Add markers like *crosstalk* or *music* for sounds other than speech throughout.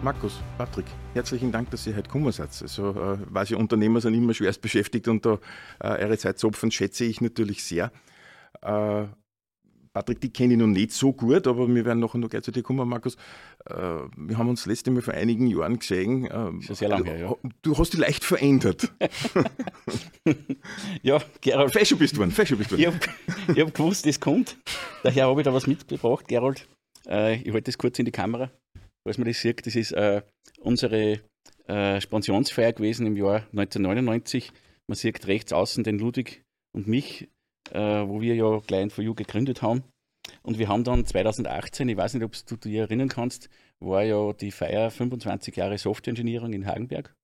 Markus, Patrick, herzlichen Dank, dass ihr heute gekommen seid. Also, äh, weiß ich, Unternehmer sind immer schwerst beschäftigt und da äh, eure Zeit zu opfern, schätze ich natürlich sehr. Äh, Patrick, die kenne ich noch nicht so gut, aber wir werden nachher noch gleich zu dir kommen, Markus. Äh, wir haben uns das letzte Mal vor einigen Jahren gesehen. Äh, Schon sehr lange her, ja. Du hast dich leicht verändert. *laughs* ja, Gerald. Fashion bist du geworden, Fashion bist du Ich habe hab gewusst, das kommt. Daher habe ich da was mitgebracht, Gerald. Äh, ich halte das kurz in die Kamera falls man das sieht, das ist äh, unsere äh, Spensionsfeier gewesen im Jahr 1999. Man sieht rechts außen den Ludwig und mich, äh, wo wir ja Client for You gegründet haben. Und wir haben dann 2018, ich weiß nicht, ob du dich erinnern kannst, war ja die Feier 25 Jahre Software Engineering in Hagenberg,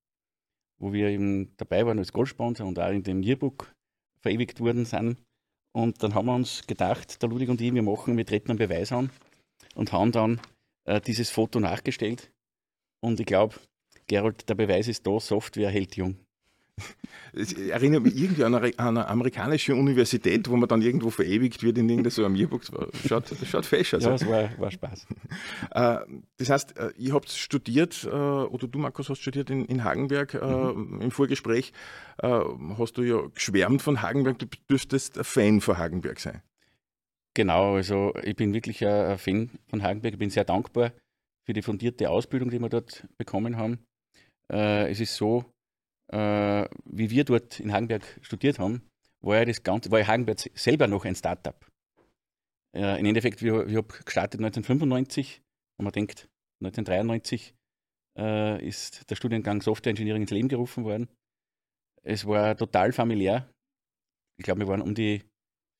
wo wir eben dabei waren als Goldsponsor und auch in dem Yearbook verewigt worden sind. Und dann haben wir uns gedacht, der Ludwig und ich, wir machen, wir treten einen Beweis an und haben dann äh, dieses Foto nachgestellt. Und ich glaube, Gerald, der Beweis ist da, Software hält jung. Es erinnert mich irgendwie an eine, an eine, amerikanische Universität, wo man dann irgendwo verewigt wird in irgendeiner so einem Yearbook. Schaut, schaut fesch aus. Ja, es war, war Spaß. Äh, das heißt, äh, ihr habt studiert, oder du, Markus, hast studiert in, in Hagenberg. Mhm. Im Vorgespräch hast du ja geschwärmt von Hagenberg. Du dürftest ein Fan von Hagenberg sein. Genau, also ich bin wirklich ein Fan von Hagenberg. Ich bin sehr dankbar für die fundierte Ausbildung, die wir dort bekommen haben. Äh, es ist so, äh, wie wir dort in Hagenberg studiert haben, war ja das Ganze, war ja Hagenberg selber noch ein Startup. Äh, Im Endeffekt, wir, wir haben gestartet 1995 und man denkt, 1993 äh, ist der Studiengang Software Engineering ins Leben gerufen worden. Es war total familiär. Ich glaube, wir waren um die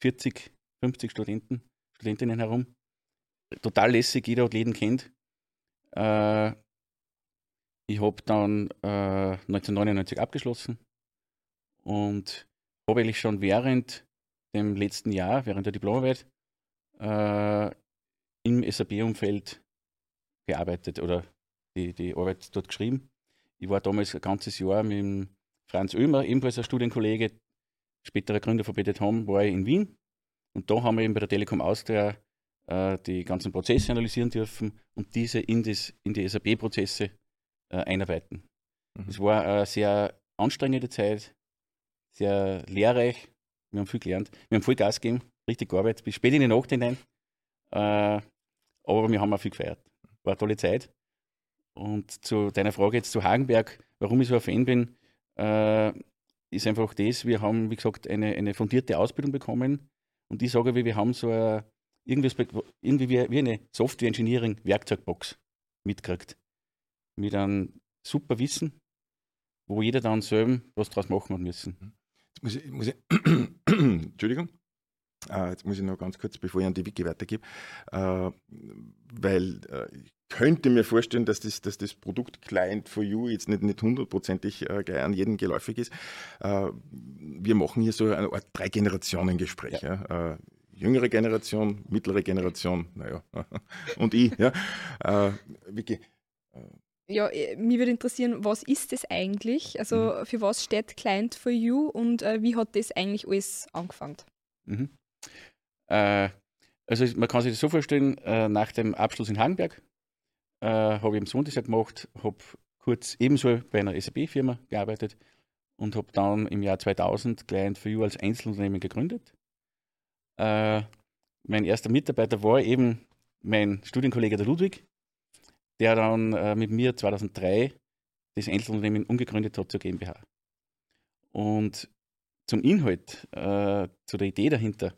40 50 Studenten, Studentinnen herum. Total lässig, jeder hat jeden kennt. Äh, ich habe dann äh, 1999 abgeschlossen und habe eigentlich schon während dem letzten Jahr, während der Diplomarbeit, äh, im SAP-Umfeld gearbeitet oder die, die Arbeit dort geschrieben. Ich war damals ein ganzes Jahr mit Franz Oehmer, ebenfalls ein Studienkollege, späterer Gründer von Home, war ich in Wien und da haben wir eben bei der Telekom Austria äh, die ganzen Prozesse analysieren dürfen und diese in, das, in die SAP-Prozesse äh, einarbeiten. Mhm. Es war eine sehr anstrengende Zeit, sehr lehrreich. Wir haben viel gelernt. Wir haben viel Gas gegeben, richtig gearbeitet, bis spät in die Nacht hinein. Äh, aber wir haben auch viel gefeiert. War eine tolle Zeit. Und zu deiner Frage jetzt zu Hagenberg, warum ich so ein Fan bin, äh, ist einfach das, wir haben, wie gesagt, eine, eine fundierte Ausbildung bekommen und ich sage, wir haben so eine, irgendwie wie, wie eine Software-Engineering-Werkzeugbox mitgekriegt. Mit einem super Wissen, wo jeder dann selber was draus machen hat müssen. Jetzt muss ich, muss ich *clears throat* Entschuldigung. Uh, jetzt muss ich noch ganz kurz, bevor ich an die Wiki weitergebe, uh, weil uh, ich könnte mir vorstellen, dass das, dass das Produkt Client for You jetzt nicht, nicht hundertprozentig gleich an jeden geläufig ist. wir machen hier so eine Art Drei-Generationen-Gespräch. Ja. Ja. jüngere Generation, mittlere Generation, naja, *laughs* und ich. Ja. Vicky, ja, äh, mich würde interessieren, was ist das eigentlich? Also mhm. für was steht Client for You und äh, wie hat das eigentlich alles angefangen? Mhm. Äh, also man kann sich das so vorstellen, äh, nach dem Abschluss in Hagenberg äh, habe ich im Sonntag gemacht, habe kurz ebenso bei einer SAP-Firma gearbeitet und habe dann im Jahr 2000 Client for You als Einzelunternehmen gegründet. Äh, mein erster Mitarbeiter war eben mein Studienkollege der Ludwig, der dann äh, mit mir 2003 das Einzelunternehmen umgegründet hat zur GmbH. Und zum Inhalt, äh, zu der Idee dahinter,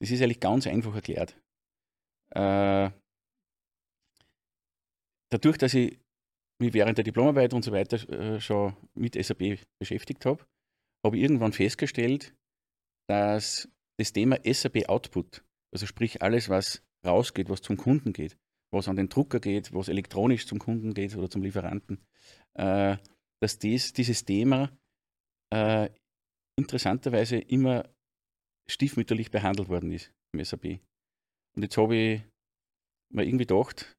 das ist eigentlich ganz einfach erklärt. Äh, dadurch, dass ich mich während der Diplomarbeit und so weiter äh, schon mit SAP beschäftigt habe, habe ich irgendwann festgestellt, dass das Thema SAP Output, also sprich alles, was rausgeht, was zum Kunden geht, was an den Drucker geht, was elektronisch zum Kunden geht oder zum Lieferanten, äh, dass dies, dieses Thema äh, interessanterweise immer stiefmütterlich behandelt worden ist im SAP. Und jetzt habe ich mir irgendwie gedacht,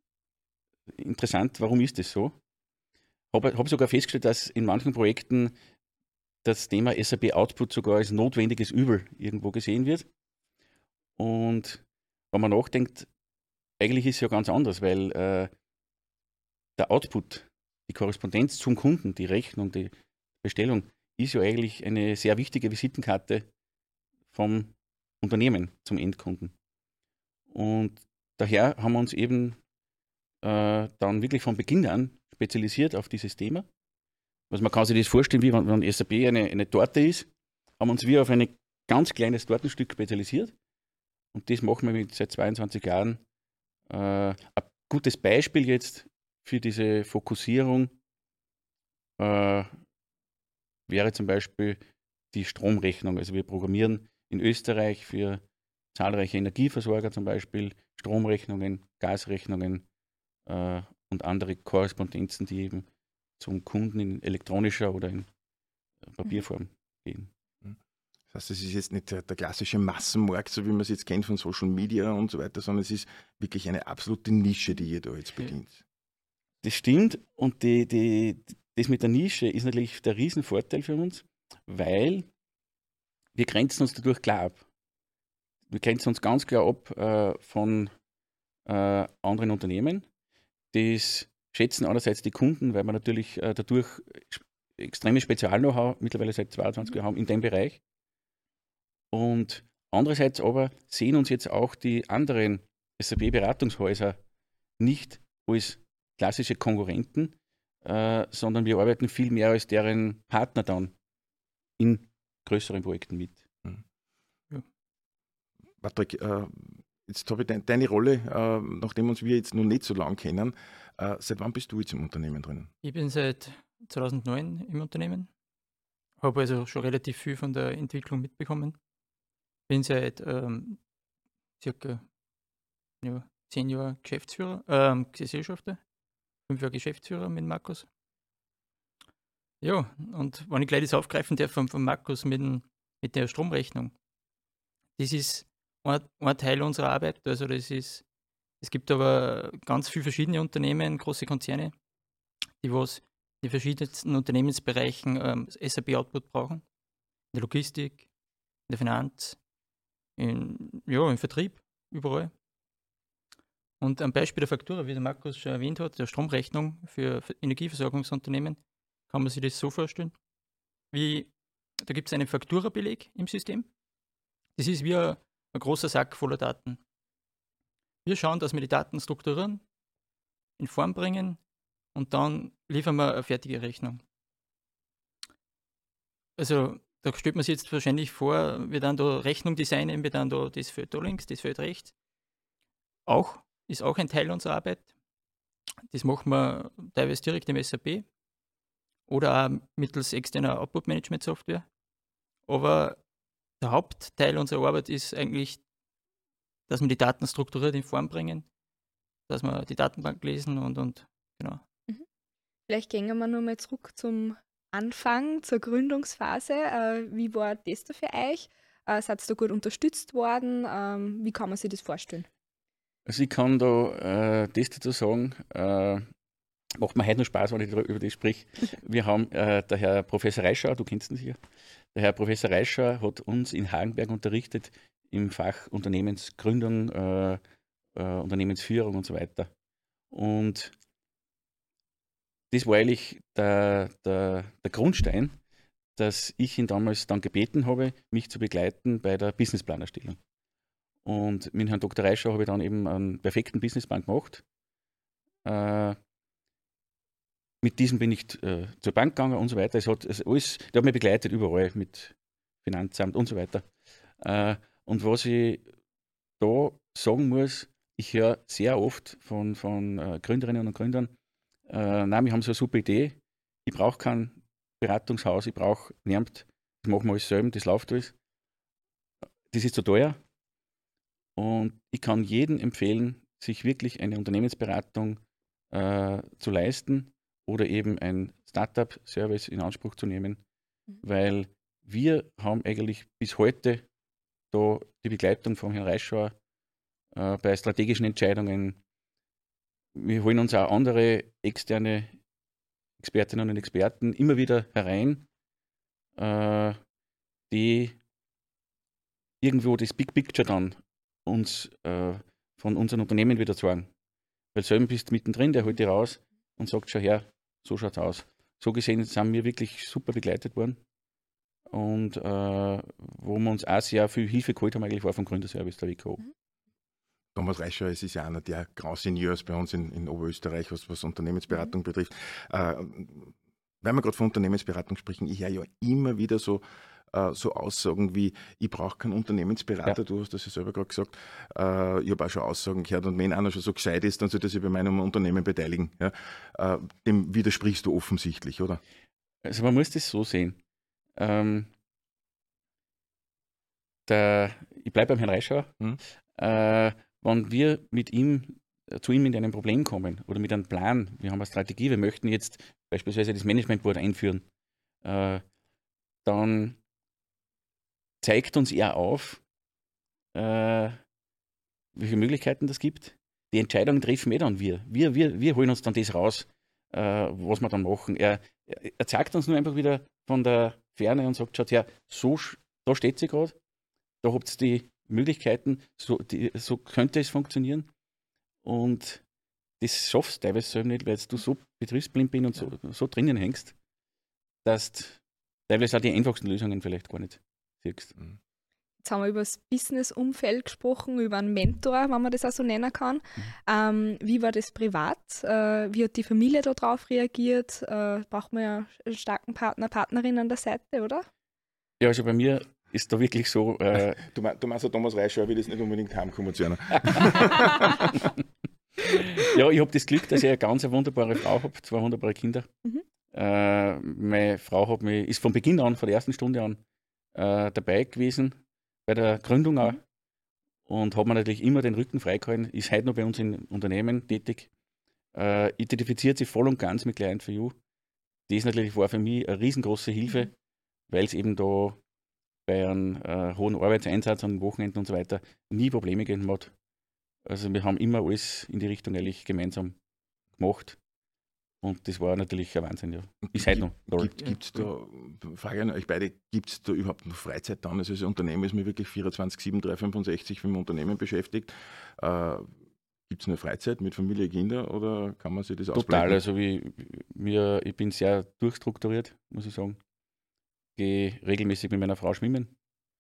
interessant, warum ist das so? Habe hab sogar festgestellt, dass in manchen Projekten das Thema SAP Output sogar als notwendiges Übel irgendwo gesehen wird. Und wenn man nachdenkt, eigentlich ist es ja ganz anders, weil äh, der Output, die Korrespondenz zum Kunden, die Rechnung, die Bestellung, ist ja eigentlich eine sehr wichtige Visitenkarte vom Unternehmen zum Endkunden. Und daher haben wir uns eben äh, dann wirklich von Beginn an spezialisiert auf dieses Thema. Also man kann sich das vorstellen, wie wenn, wenn SAP eine, eine Torte ist, haben wir uns wie auf ein ganz kleines Tortenstück spezialisiert. Und das machen wir mit seit 22 Jahren. Äh, ein gutes Beispiel jetzt für diese Fokussierung äh, wäre zum Beispiel die Stromrechnung. Also wir programmieren in Österreich für zahlreiche Energieversorger zum Beispiel Stromrechnungen, Gasrechnungen äh, und andere Korrespondenzen, die eben zum Kunden in elektronischer oder in äh, Papierform gehen. Das heißt, es ist jetzt nicht der, der, klassische Massenmarkt, so wie man es jetzt kennt von Social Media und so weiter, sondern es ist wirklich eine absolute Nische, die ihr da jetzt bedient. Das stimmt und die, die, das mit der Nische ist natürlich der Riesenvorteil für uns, weil wir grenzen uns dadurch klar ab. Wir grenzen uns ganz klar ab äh, von äh, anderen Unternehmen. Das schätzen einerseits die Kunden, weil wir natürlich äh, dadurch extremes Spezial-Know-how mittlerweile seit 22 Jahren haben in dem Bereich. Und andererseits aber sehen uns jetzt auch die anderen SAP-Beratungshäuser nicht als klassische Konkurrenten, äh, sondern wir arbeiten viel mehr als deren Partner dann in größeren Projekten mit. Hm. Ja. Patrick, äh, jetzt habe ich de deine Rolle, äh, nachdem uns wir jetzt noch nicht so lange kennen, äh, seit wann bist du jetzt im Unternehmen drinnen? Ich bin seit 2009 im Unternehmen, habe also schon relativ viel von der Entwicklung mitbekommen. Bin seit ähm, circa ja, zehn Jahren Geschäftsführer, ähm, Gesellschafter fünf Jahre Geschäftsführer mit Markus. Ja, und wenn ich gleich das aufgreifen darf von, von Markus mit, mit der Stromrechnung. Das ist ein, Teil unserer Arbeit. Also das ist, es gibt aber ganz viele verschiedene Unternehmen, große Konzerne, die was die verschiedensten Unternehmensbereichen ähm, SAP-Output brauchen. In der Logistik, in der Finanz, in, ja, im Vertrieb, überall. Und am Beispiel der Faktura, wie der Markus schon erwähnt hat, der Stromrechnung für Energieversorgungsunternehmen, kann man sich das so vorstellen. Wie, da gibt es einen Fakturabeleg im System. Das ist wie ein, ein großer Sack voller Daten. Wir schauen, dass wir die Daten strukturieren, in Form bringen und dann liefern wir eine fertige Rechnung. Also da stellt man sich jetzt wahrscheinlich vor, wir dann da Rechnung designen, wir dann da das Feld da links, das Feld rechts. Auch ist auch ein Teil unserer Arbeit. Das machen wir teilweise direkt im SAP oder auch mittels externer Output-Management-Software. Aber der Hauptteil unserer Arbeit ist eigentlich, dass wir die Daten strukturiert in Form bringen, dass wir die Datenbank lesen und, und genau. Mhm. Vielleicht gehen wir nochmal zurück zum Anfang, zur Gründungsphase. Äh, wie war das da für euch? Äh, seid ihr da gut unterstützt worden? Ähm, wie kann man sich das vorstellen? Also ich kann da äh, das dazu sagen, äh, macht mir heute noch Spaß, wenn ich über das spreche. *laughs* Wir haben äh, der Herr Professor Reischauer, du kennst ihn sicher, der Herr Professor Reischauer hat uns in Hagenberg unterrichtet im Fach Unternehmensgründung, äh, äh, Unternehmensführung und so weiter. Und das war eigentlich der, der, der Grundstein, dass ich ihn damals dann gebeten habe, mich zu begleiten bei der Businessplanerstellung. Und mit Herrn Dr. Reischau habe ich dann eben einen perfekten Businessplan gemacht. Äh, mit diesem bin ich äh, zur Bank gegangen und so weiter. Es hat es alles, der hat mich begleitet überall mit Finanzamt und so weiter. Äh, und was ich da sagen muss, ich höre sehr oft von, von äh, Gründerinnen und Gründern, äh, nein, wir haben so eine super Idee, ich brauche kein Beratungshaus, ich brauche niemand, das machen wir alles selber, das läuft alles. Das ist zu teuer, und ich kann jedem empfehlen, sich wirklich eine Unternehmensberatung äh, zu leisten oder eben ein Startup-Service in Anspruch zu nehmen, mhm. weil wir haben eigentlich bis heute da die Begleitung von Herrn Reischauer äh, bei strategischen Entscheidungen. Wir holen uns auch andere externe Expertinnen und Experten immer wieder herein, äh, die irgendwo das Big Picture dann uns äh, von unseren Unternehmen wieder sagen. Weil selber bist du mittendrin, der holt dich raus, und sagt schon her, so schaut's aus. So gesehen sind wir wirklich super begleitet worden und äh, wo wir uns auch sehr viel Hilfe geholt haben, eigentlich war vom Gründerservice der WKO. Mhm. Thomas Reischer, es ist ja einer der Grand Seniors bei uns in, in Oberösterreich, was, was Unternehmensberatung mhm. betrifft. Äh, wenn wir gerade von Unternehmensberatung sprechen, ich höre ja immer wieder so, äh, so Aussagen wie, ich brauche keinen Unternehmensberater, ja. du hast das ja selber gerade gesagt. Äh, ich habe auch schon Aussagen gehört und wenn einer schon so gescheit ist, dann sollte er sich bei meinem Unternehmen beteiligen. Ja? Äh, dem widersprichst du offensichtlich, oder? Also man muss das so sehen. Ähm, der, ich bleibe beim Herrn Reischauer. Mhm. Äh, wenn wir mit ihm äh, zu ihm mit einem Problem kommen oder mit einem Plan, wir haben eine Strategie, wir möchten jetzt beispielsweise das Managementboard einführen, äh, dann zeigt uns er auf, äh, welche Möglichkeiten das gibt. Die Entscheidung treffen wir dann wir. Wir, wir, wir holen uns dann das raus, äh, was wir dann machen. Er, er zeigt uns nur einfach wieder von der Ferne und sagt, schaut her, so, da steht sie gerade, da habt ihr die Möglichkeiten, so, die, so könnte es funktionieren. Und das schaffst du teilweise selber nicht, weil du so betriebsblind bist und so, so drinnen hängst, dass du teilweise auch die einfachsten Lösungen vielleicht gar nicht siehst. Mhm. Jetzt haben wir über das Business-Umfeld gesprochen, über einen Mentor, wenn man das auch so nennen kann. Mhm. Ähm, wie war das privat? Äh, wie hat die Familie darauf reagiert? Äh, braucht man ja einen starken Partner, Partnerin an der Seite, oder? Ja, also bei mir ist da wirklich so. Äh *laughs* du, meinst, du meinst, Thomas Reischer will das nicht unbedingt heimkommen zu einer. *laughs* *laughs* ja, ich habe das Glück, dass ich eine ganz wunderbare Frau habe, zwei wunderbare Kinder. Mhm. Äh, meine Frau hat mich, ist von Beginn an, von der ersten Stunde an, äh, dabei gewesen, bei der Gründung auch. Mhm. Und hat mir natürlich immer den Rücken freigehalten, ist heute noch bei uns im Unternehmen tätig, äh, identifiziert sich voll und ganz mit Client for You. Das natürlich war für mich eine riesengroße Hilfe, mhm. weil es eben da bei einem äh, hohen Arbeitseinsatz an Wochenenden und so weiter nie Probleme gegeben hat. Also wir haben immer alles in die Richtung eigentlich gemeinsam gemacht. Und das war natürlich ein Wahnsinn, ja. Ist heute noch. Gibt es da, frage an euch beide, gibt es da überhaupt noch Freizeit dann? Also das Unternehmen ist mir wirklich 24, 7, 365 mit dem Unternehmen beschäftigt. Äh, gibt es eine Freizeit mit Familie, Kinder oder kann man sich das Total, also wie, mir, ich bin sehr durchstrukturiert, muss ich sagen gehe regelmäßig mit meiner Frau schwimmen.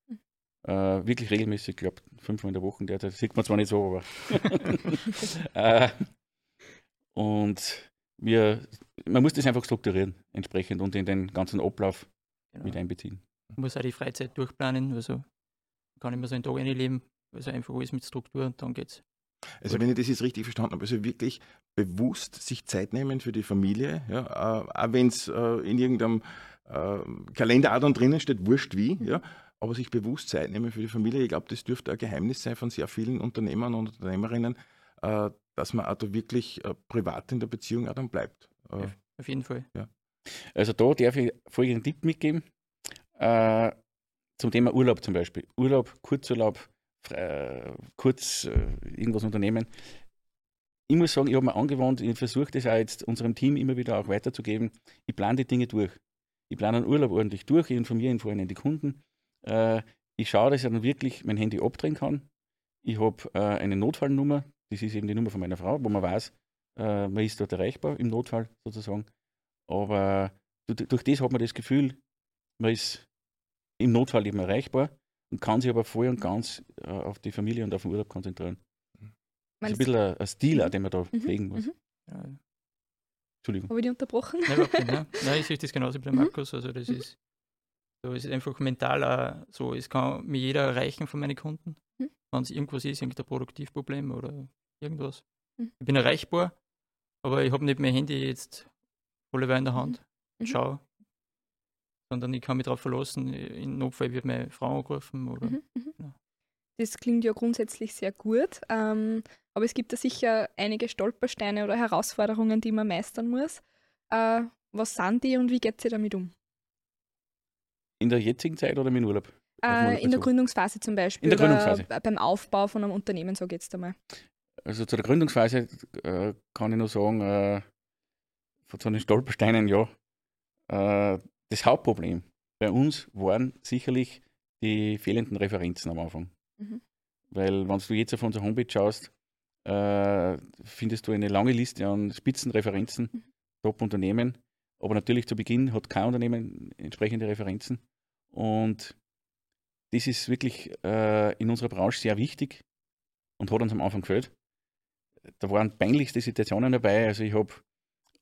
Mhm. Äh, wirklich regelmäßig, ich glaube fünfmal in der Woche derzeit. Sieht man zwar nicht so, aber. *laughs* *laughs* äh, und wir, man muss das einfach strukturieren entsprechend und in den ganzen Ablauf genau. mit einbeziehen. Man muss auch die Freizeit durchplanen, also kann ich mir so einen Tag leben, also einfach alles mit Struktur und dann geht's. Also wenn ich das jetzt richtig verstanden habe, also wirklich bewusst sich Zeit nehmen für die Familie, ja, äh, auch wenn es äh, in irgendeinem äh, Kalender auch dann drinnen steht, wurscht wie, ja, aber sich bewusst Zeit nehmen für die Familie. Ich glaube, das dürfte ein Geheimnis sein von sehr vielen Unternehmern und Unternehmerinnen, äh, dass man auch da wirklich äh, privat in der Beziehung auch dann bleibt. Äh, auf jeden Fall. Ja. Also da darf ich folgenden Tipp mitgeben. Äh, zum Thema Urlaub zum Beispiel. Urlaub, Kurzurlaub, frei, kurz äh, irgendwas unternehmen. Ich muss sagen, ich habe mir angewohnt, ich versuche das auch jetzt unserem Team immer wieder auch weiterzugeben. Ich plane die Dinge durch. Ich plane einen Urlaub ordentlich durch, ich informiere ihn vorhin die Kunden. Äh, ich schaue, dass ich dann wirklich mein Handy abdrehen kann. Ich habe äh, eine Notfallnummer, das ist eben die Nummer von meiner Frau, wo man weiß, äh, man ist dort erreichbar im Notfall sozusagen. Aber durch das hat man das Gefühl, man ist im Notfall eben erreichbar und kann sich aber voll und ganz äh, auf die Familie und auf den Urlaub konzentrieren. Das ist ein bisschen ein, ein Stil, mhm. den man da mhm. pflegen muss. Mhm. Entschuldigung. Habe ich dich unterbrochen? Nein, überhaupt nicht. Ne? *laughs* Nein, ich sehe das genauso wie der mhm. Markus. Also das mhm. ist, so ist einfach mental auch so, es kann mir jeder erreichen von meinen Kunden. Mhm. Wenn es irgendwas ist, irgendein Produktivproblem oder irgendwas. Mhm. Ich bin erreichbar, aber ich habe nicht mein Handy jetzt alle in der Hand und mhm. schaue. Sondern ich kann mich darauf verlassen, in Notfall wird meine Frau angerufen oder ja. Das klingt ja grundsätzlich sehr gut, ähm, aber es gibt da sicher einige Stolpersteine oder Herausforderungen, die man meistern muss. Äh, was sind die und wie geht sie damit um? In der jetzigen Zeit oder mit Urlaub? Äh, in der Gründungsphase zum Beispiel. In der Gründungsphase. beim Aufbau von einem Unternehmen, so geht es einmal. Also zu der Gründungsphase äh, kann ich nur sagen, äh, von so den Stolpersteinen ja. Äh, das Hauptproblem bei uns waren sicherlich die fehlenden Referenzen am Anfang. Mhm. Weil, wenn du jetzt auf unsere Homepage schaust, äh, findest du eine lange Liste an Spitzenreferenzen, Mhm. Top-Unternehmen. Aber natürlich zu Beginn hat kein Unternehmen entsprechende Referenzen. Und das ist wirklich äh, in unserer Branche sehr wichtig und hat uns am Anfang gefällt. Da waren peinlichste Situationen dabei. Also ich habe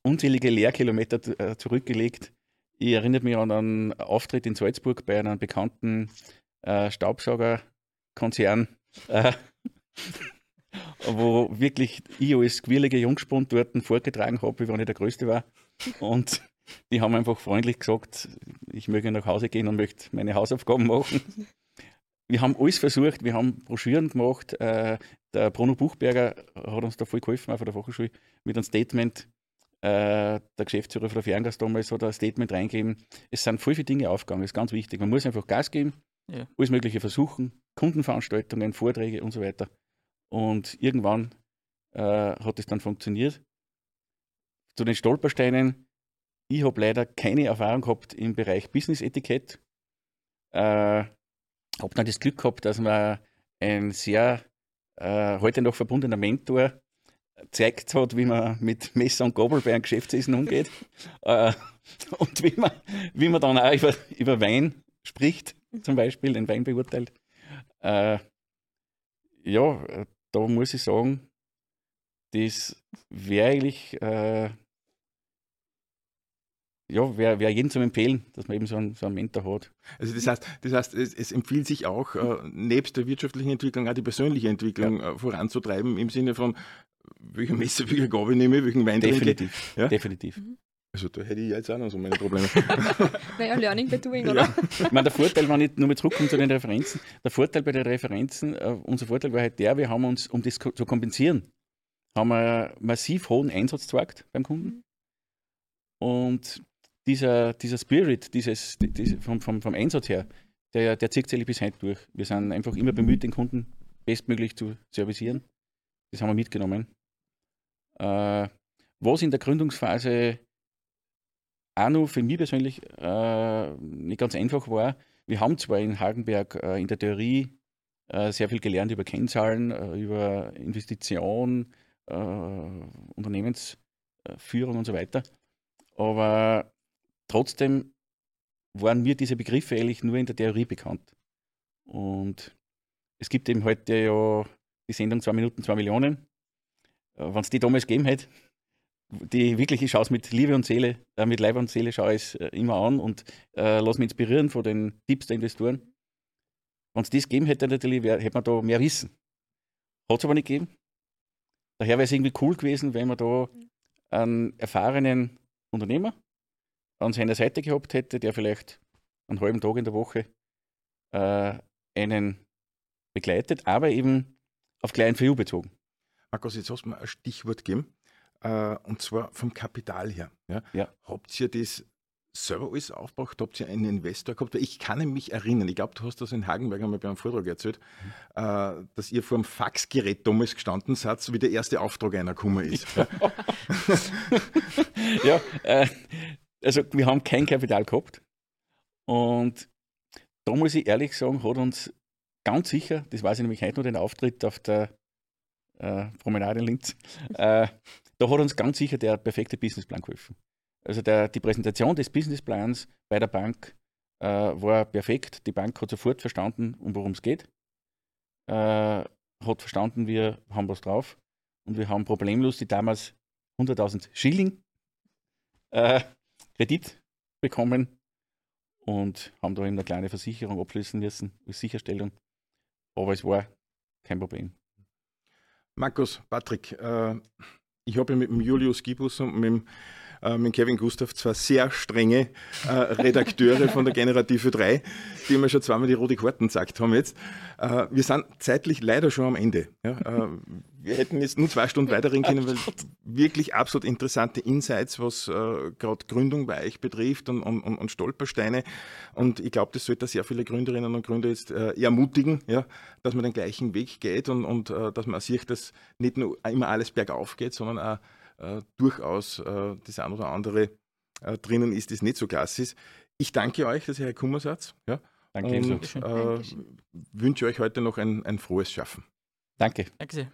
unzählige Lehrkilometer äh, zurückgelegt. Ich erinnere mich an einen Auftritt in Salzburg bei einem bekannten äh, Staubsaugerkonzern, äh, wo wirklich ich als quirlige Jungspund dort vorgetragen habe, wie wenn ich der Größte war. Und die haben einfach freundlich gesagt, ich möge nach Hause gehen und möchte meine Hausaufgaben machen. Wir haben alles versucht, wir haben Broschüren gemacht. Äh, der Bruno Buchberger hat uns da voll geholfen, auch von der Fachhochschule, mit einem Statement. Äh, der Geschäftsführer von der Ferngast damals hat ein Statement reingegeben. Es sind voll viele Dinge aufgegangen, das ist ganz wichtig. Man muss einfach Gas geben, Ja. alles Mögliche versuchen, Kundenveranstaltungen, Vorträge und so weiter. Und irgendwann äh, hat es dann funktioniert. Zu den Stolpersteinen, ich habe leider keine Erfahrung gehabt im Bereich Business-Etikett. Äh, habe dann das Glück gehabt, dass mir ein sehr äh, heute noch verbundener Mentor gezeigt hat, wie man mit Messer und Gabel bei einem Geschäftsessen umgeht *laughs* äh, und wie man, wie man dann auch über, über Wein spricht, zum Beispiel, den Wein beurteilt. Äh, ja, äh, da muss ich sagen, das wäre eigentlich, äh, ja, wäre wär jedem zum Empfehlen, dass man eben so einen, so einen Mentor hat. Also das heißt, das heißt es, es empfiehlt sich auch, äh, nebst der wirtschaftlichen Entwicklung auch die persönliche Entwicklung äh, voranzutreiben, im Sinne von, welche Messer, welche Gabel nehme ich, welchen Wein. Definitiv. Ja? Definitiv. Also da hätte ich jetzt auch noch so meine Probleme. *laughs* Naja, Learning by Doing, Ja. oder? Ich meine, der Vorteil, wenn ich nur mal zurückkomme zu den Referenzen, der Vorteil bei den Referenzen, äh, unser Vorteil war halt der, wir haben uns, um das ko- zu kompensieren, haben wir massiv hohen Einsatz beim Kunden. Und dieser, dieser Spirit, dieses, diese, vom, vom, vom Einsatz her, der, der zieht sich bis heute durch. Wir sind einfach immer bemüht, den Kunden bestmöglich zu servicieren. Das haben wir mitgenommen. Äh, was in der Gründungsphase auch noch für mich persönlich äh, nicht ganz einfach war, wir haben zwar in Hagenberg äh, in der Theorie äh, sehr viel gelernt über Kennzahlen, äh, über Investition, äh, Unternehmensführung und so weiter, aber trotzdem waren mir diese Begriffe eigentlich nur in der Theorie bekannt. Und es gibt eben heute ja die Sendung 2 Minuten, 2 Millionen. Wenn es die damals gegeben hätte, die wirklich, ich schaue es mit Liebe und Seele, äh, mit Leib und Seele schaue ich es äh, immer an und äh, lasse mich inspirieren von den Tipps der Investoren. Wenn es das gegeben hätte, natürlich wär, hätte man da mehr Wissen. Hat es aber nicht gegeben. Daher wäre es irgendwie cool gewesen, wenn man da einen erfahrenen Unternehmer an seiner Seite gehabt hätte, der vielleicht einen halben Tag in der Woche äh, einen begleitet, aber eben auf kleinen VU bezogen. Markus, jetzt hast du mir ein Stichwort gegeben, äh, und zwar vom Kapital her. Ja? Ja. Habt ihr das selber alles aufgebracht? Habt ihr einen Investor gehabt? Weil Ich kann mich erinnern, ich glaube, du hast das in Hagenberg einmal bei einem Vortrag erzählt, äh, dass ihr vor dem Faxgerät damals gestanden seid, wie der erste Auftrag einer gekommen ist. Ja. *laughs* ja, äh, also wir haben kein Kapital gehabt. Und da muss ich ehrlich sagen, hat uns ganz sicher, das weiß ich nämlich heute noch, den Auftritt auf der äh, Promenade in Linz, *laughs* äh, da hat uns ganz sicher der perfekte Businessplan geholfen. Also der, die Präsentation des Businessplans bei der Bank äh, war perfekt. Die Bank hat sofort verstanden, um worum es geht. Äh, hat verstanden, wir haben was drauf. Und wir haben problemlos die damals 100.000 Schilling äh, Kredit bekommen und haben da eben eine kleine Versicherung abschließen müssen als Sicherstellung. Aber es war kein Problem. Markus, Patrick, äh, ich habe ja mit dem Julius Gibus und mit dem, mit dem Kevin Gustav zwei sehr strenge äh, Redakteure von der Generative 3, die mir schon zweimal die rote Karten gesagt haben jetzt. Äh, wir sind zeitlich leider schon am Ende. Ja? Äh, wir hätten jetzt nur zwei Stunden weiterreden können, weil wirklich absolut interessante Insights, was äh, gerade Gründung bei euch betrifft und, und, und, Stolpersteine. Und ich glaube, das sollte sehr viele Gründerinnen und Gründer jetzt äh, ermutigen, ja, dass man den gleichen Weg geht und, und äh, dass man sieht, dass nicht nur immer alles bergauf geht, sondern auch äh, durchaus äh, das ein oder andere äh, drinnen ist, das nicht so klasse ist. Ich danke euch, dass ihr hergekommen seid. Ja, Danke und äh, Dankeschön. wünsche euch heute noch ein, ein frohes Schaffen. Danke. Danke sehr.